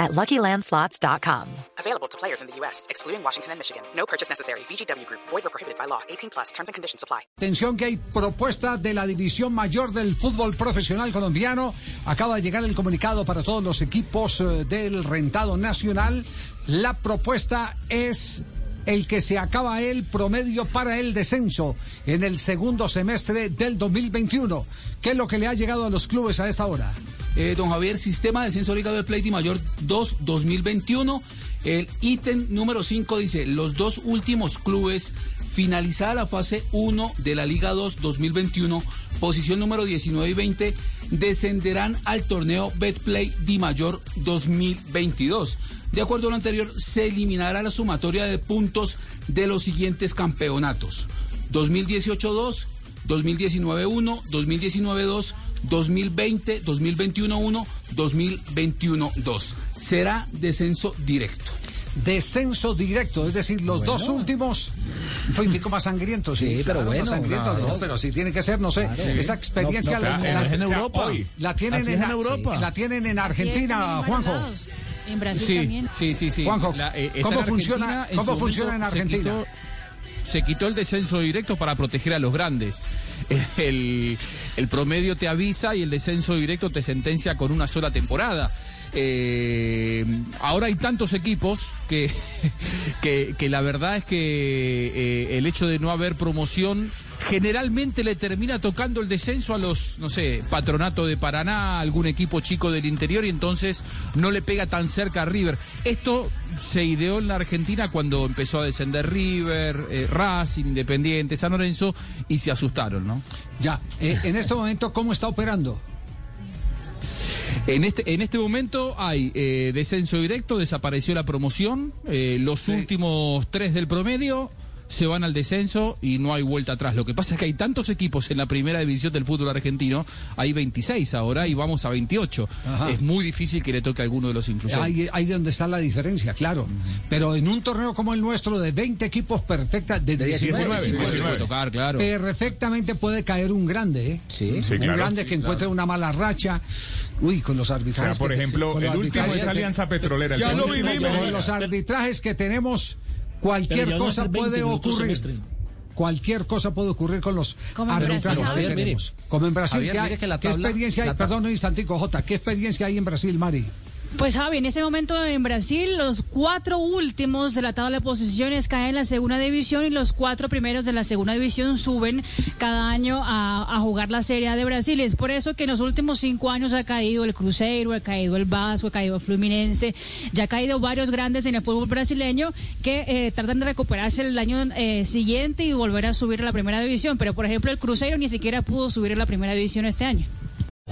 at LuckyLandSlots.com. Available to players in the U.S., excluding Washington and Michigan. No purchase necessary. VGW Group. Void or prohibited by law. 18 plus. Terms and conditions apply. Atención que hay propuesta de la división mayor del fútbol profesional colombiano. Acaba de llegar el comunicado para todos los equipos eh, del rentado nacional. La propuesta es el que se acaba el promedio para el descenso en el segundo semestre del 2021. ¿Qué es lo que le ha llegado a los clubes a esta hora? Eh, don Javier, sistema de descenso Liga de Play Mayor 2 2021. El ítem número 5 dice, los dos últimos clubes finalizada la fase 1 de la Liga 2 2021, posición número 19 y 20, descenderán al torneo Betplay Di Mayor 2022. De acuerdo a lo anterior, se eliminará la sumatoria de puntos de los siguientes campeonatos. 2018-2, 2019-1, 2019-2, 2020, 2021-1, 2021-2. Será descenso directo. Descenso directo, es decir, los dos últimos, un poquitico más sangrientos, sí, Sí, pero claro, más bueno, sangrientos, claro. no, pero sí tiene que ser, no sé, esa experiencia No, no, la, en Europa. la tienen en, Europa. la tienen en Argentina, Juanjo. En Brasil Sí, también. sí, sí, sí. Juanjo, eh, ¿cómo funciona- cómo funciona en Argentina? Se quitó el descenso directo para proteger a los grandes. El, promedio te avisa y el descenso directo te sentencia con una sola temporada. Eh, ahora hay tantos equipos que, que, que la verdad es que eh, el hecho de no haber promoción generalmente le termina tocando el descenso a los, no sé, Patronato de Paraná, algún equipo chico del interior y entonces no le pega tan cerca a River. Esto se ideó en la Argentina cuando empezó a descender River, eh, Racing, Independiente, San Lorenzo y se asustaron, ¿no? Ya, eh, en este momento, ¿cómo está operando? En este, en este momento hay eh, descenso directo, desapareció la promoción, eh, los últimos tres del promedio se van al descenso y no hay vuelta atrás. Lo que pasa es que hay tantos equipos en la primera división del fútbol argentino, hay 26 ahora y vamos a 28. Ajá. Es muy difícil que le toque a alguno de los inclusive. Ahí, ahí donde está la diferencia, claro. Pero en un torneo como el nuestro, de 20 equipos perfectas, de, 19, puede 19, tocar, claro. perfectamente puede caer un grande, ¿eh? Sí. Sí, un claro. grande que encuentre una mala racha. Uy, con los O arbitrajes. sea, por ejemplo, el último es Alianza Petrolera. el Ya lo vivimos. Con los arbitrajes que tenemos, cualquier cosa ser 20 puede ocurrir. semestre. Cualquier cosa puede ocurrir con los Brasil, que tenemos. Como en Brasil, Javier, ¿qué, hay- que la qué tabla- experiencia hay? Perdón, un instantico, Jota. ¿Qué experiencia hay en Brasil, Mari? Pues Javi, en ese momento en Brasil los cuatro últimos de la tabla de posiciones caen en la segunda división y los cuatro primeros de la segunda división suben cada año a, jugar la Serie A de Brasil. Es por eso que en los últimos cinco años ha caído el Cruzeiro, ha caído el Vasco, ha caído el Fluminense, ya ha caído varios grandes en el fútbol brasileño que eh, tratan de recuperarse el año eh, siguiente y volver a subir a la primera división. Pero por ejemplo el Cruzeiro ni siquiera pudo subir a la primera división este año.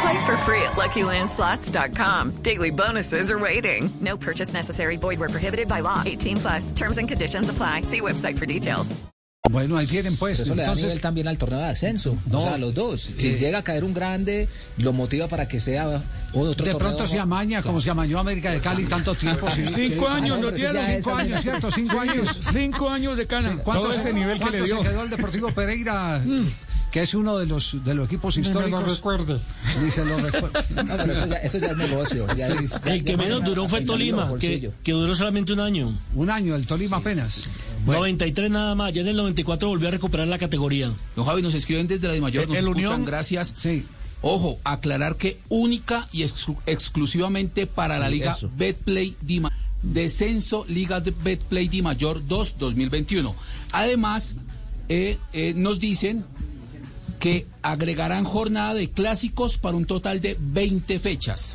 Play for free at LuckyLandSlots.com. Daily bonuses are waiting. No purchase necessary. Void where prohibited by law. 18 plus. Terms and conditions apply. See website for details. Bueno, ahí tienen pues. Eso le da Entonces, nivel también al torneo de ascenso. No. o sea, los dos. Si Eh. llega a caer un grande, lo motiva para que sea otro de torneo. pronto se amaña, como se amañó América de Cali tanto tiempo. sí, Cinco sí. años, no hombre, tiene eso ya Cinco años, ¿cierto? Cinco años. Cinco años de cana. ¿Cuánto Todo se- ese nivel que le dio. se quedó el Deportivo Pereira, que es uno de los, de los equipos históricos? Ni se lo recuerdo. No, pero eso ya, eso ya es negocio. ya es- ya- El que ya menos duró fue Tolima, que, duró solamente un año. Un año, el Tolima apenas. Bueno, 93 nada más, ya en el 94 volvió a recuperar la categoría. Don Javi, nos escriben desde la de Mayor, nos El escuchan, Unión- gracias. sí. Ojo, aclarar que única y exclu- exclusivamente para la Liga eso. Betplay Dima. Descenso Liga de Betplay Di Mayor 2 2021. Además, eh, eh, nos dicen que agregarán jornada de clásicos para un total de 20 fechas.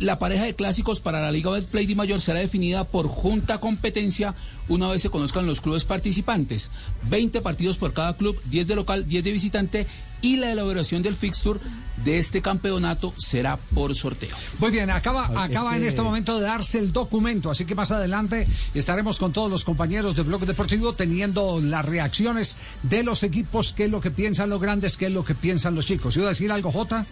La pareja de clásicos para la Liga Betplay Di Mayor será definida por junta competencia una vez se conozcan los clubes participantes. 20 partidos por cada club, 10 de local, 10 de visitante y la elaboración del fixture de este campeonato será por sorteo. Muy bien, acaba, Ay, acaba en este momento de darse el documento, así que más adelante estaremos con todos los compañeros de Bloque Deportivo teniendo las reacciones de los equipos, qué es lo que piensan los grandes, qué es lo que piensan los chicos. ¿Iba a decir algo, Jota?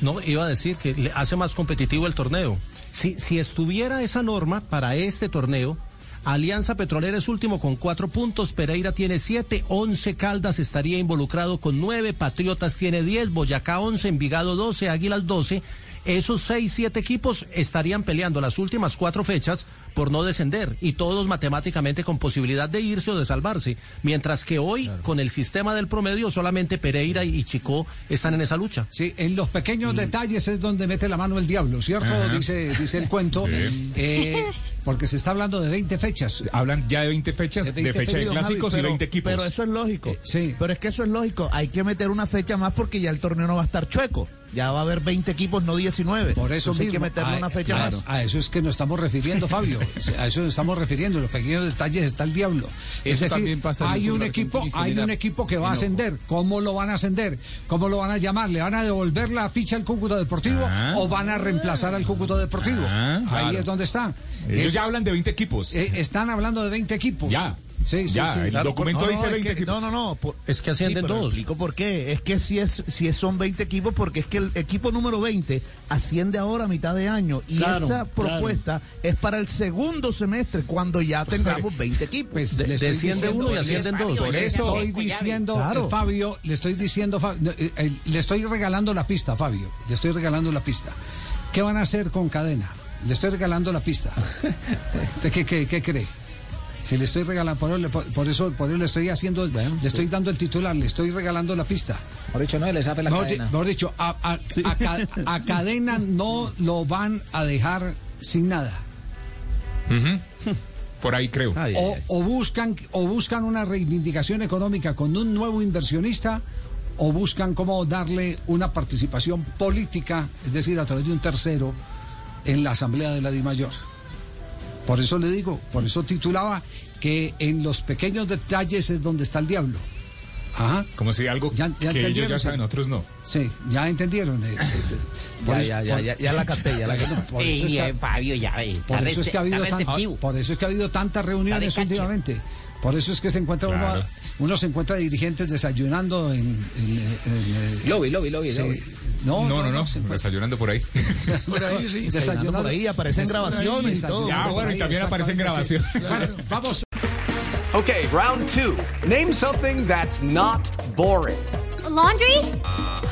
No, iba a decir que le hace más competitivo el torneo. Si, si estuviera esa norma para este torneo, Alianza Petrolera es último con cuatro puntos, Pereira tiene siete, once Caldas estaría involucrado con nueve, Patriotas tiene diez, Boyacá once, Envigado doce, Águilas doce. Esos seis, siete equipos estarían peleando las últimas cuatro fechas por no descender y todos matemáticamente con posibilidad de irse o de salvarse. Mientras que hoy, con el sistema del promedio, solamente Pereira y Chicó están en esa lucha. Sí, en los pequeños detalles es donde mete la mano el diablo, ¿cierto? Ajá. Dice, dice el cuento. Eh, porque se está hablando de 20 fechas. Hablan ya de 20 fechas, de, 20 fecha de fechas. clásicos Javi, y 20 equipos. Pero eso es lógico. sí. Pero es que eso es lógico. Hay que meter una fecha más porque ya el torneo no va a estar chueco. Ya va a haber 20 equipos, no 19. Por eso Entonces hay que mismo, meterle a- una fecha más. A eso es que nos estamos refiriendo, Fabio. A eso nos estamos refiriendo. En los pequeños detalles está el diablo. es Eso decir, pasa hay un equipo, hay un equipo que va a ascender. ¿Cómo lo van a ascender? ¿Cómo lo van a llamar? ¿Le van a devolver la ficha al Cúcuta Deportivo Ah. o van a reemplazar al Cúcuta Deportivo? Ah, Ahí claro. es donde está. Ellos Es- ya hablan de 20 equipos. eh, están hablando de 20 equipos. Ya. Sí, sí, Ya, sí. el Claro, documento No, no, dice es 20 que- equipos. no, no, no. por- Es que ascienden sí, pero dos. Explico por qué. Es que si es si son 20 equipos, porque es que el equipo número 20 asciende ahora a mitad de año. Y Claro, esa claro. propuesta es para el segundo semestre, cuando ya tengamos 20 equipos. Pues De- desciende diciendo- uno y ascienden dos. Por eso estoy diciendo, Claro. eh, Fabio, le estoy diciendo, Fa- no, eh, eh, le estoy regalando la pista, Fabio. Le estoy regalando la pista. ¿Qué van a hacer con cadena? Le estoy regalando la pista. ¿Usted qué, qué, qué cree? Si le estoy regalando, por, eso- por, por eso, por eso le estoy haciendo, le estoy dando el titular, le estoy regalando la pista. Por dicho, no le sabe la Mejor, di- cadena. mejor dicho, a, a- a ca- a cadena no lo van a dejar sin nada. Por ahí creo. o, o buscan o buscan una reivindicación económica con un nuevo inversionista o buscan cómo darle una participación política, es decir, a través de un tercero en la asamblea de la DIMAYOR. Por eso le digo, por eso titulaba que en los pequeños detalles es donde está el diablo. Ajá. Como si algo Ya- ya que ellos ya saben, otros no. Sí, ya entendieron. eh, eh, por Ya, eso- ya, ya, ya, ya la capté, ya la capté. Por eso es que- Fabio, ya ve. por eso es que ha habido está tan- receptivo. por eso es que ha habido tantas reuniones últimamente. Por eso es que se encuentra uno, Claro. a- uno se encuentra dirigentes desayunando en, en- en- en- Lobby, lobby, lobby, Sí. lobby. No, No, no, no. encuentra- Desayunando por ahí. por ahí, sí, Desayunando por ahí, aparecen grabaciones y todo. Ya, bueno, y también aparecen grabaciones. Claro, Vamos. Okay, round two. Name something that's not boring. laundry?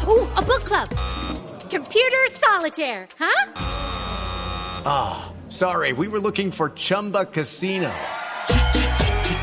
Ooh, a book club. Computer solitaire, huh? Ah, sorry, we were looking for Chumba Casino.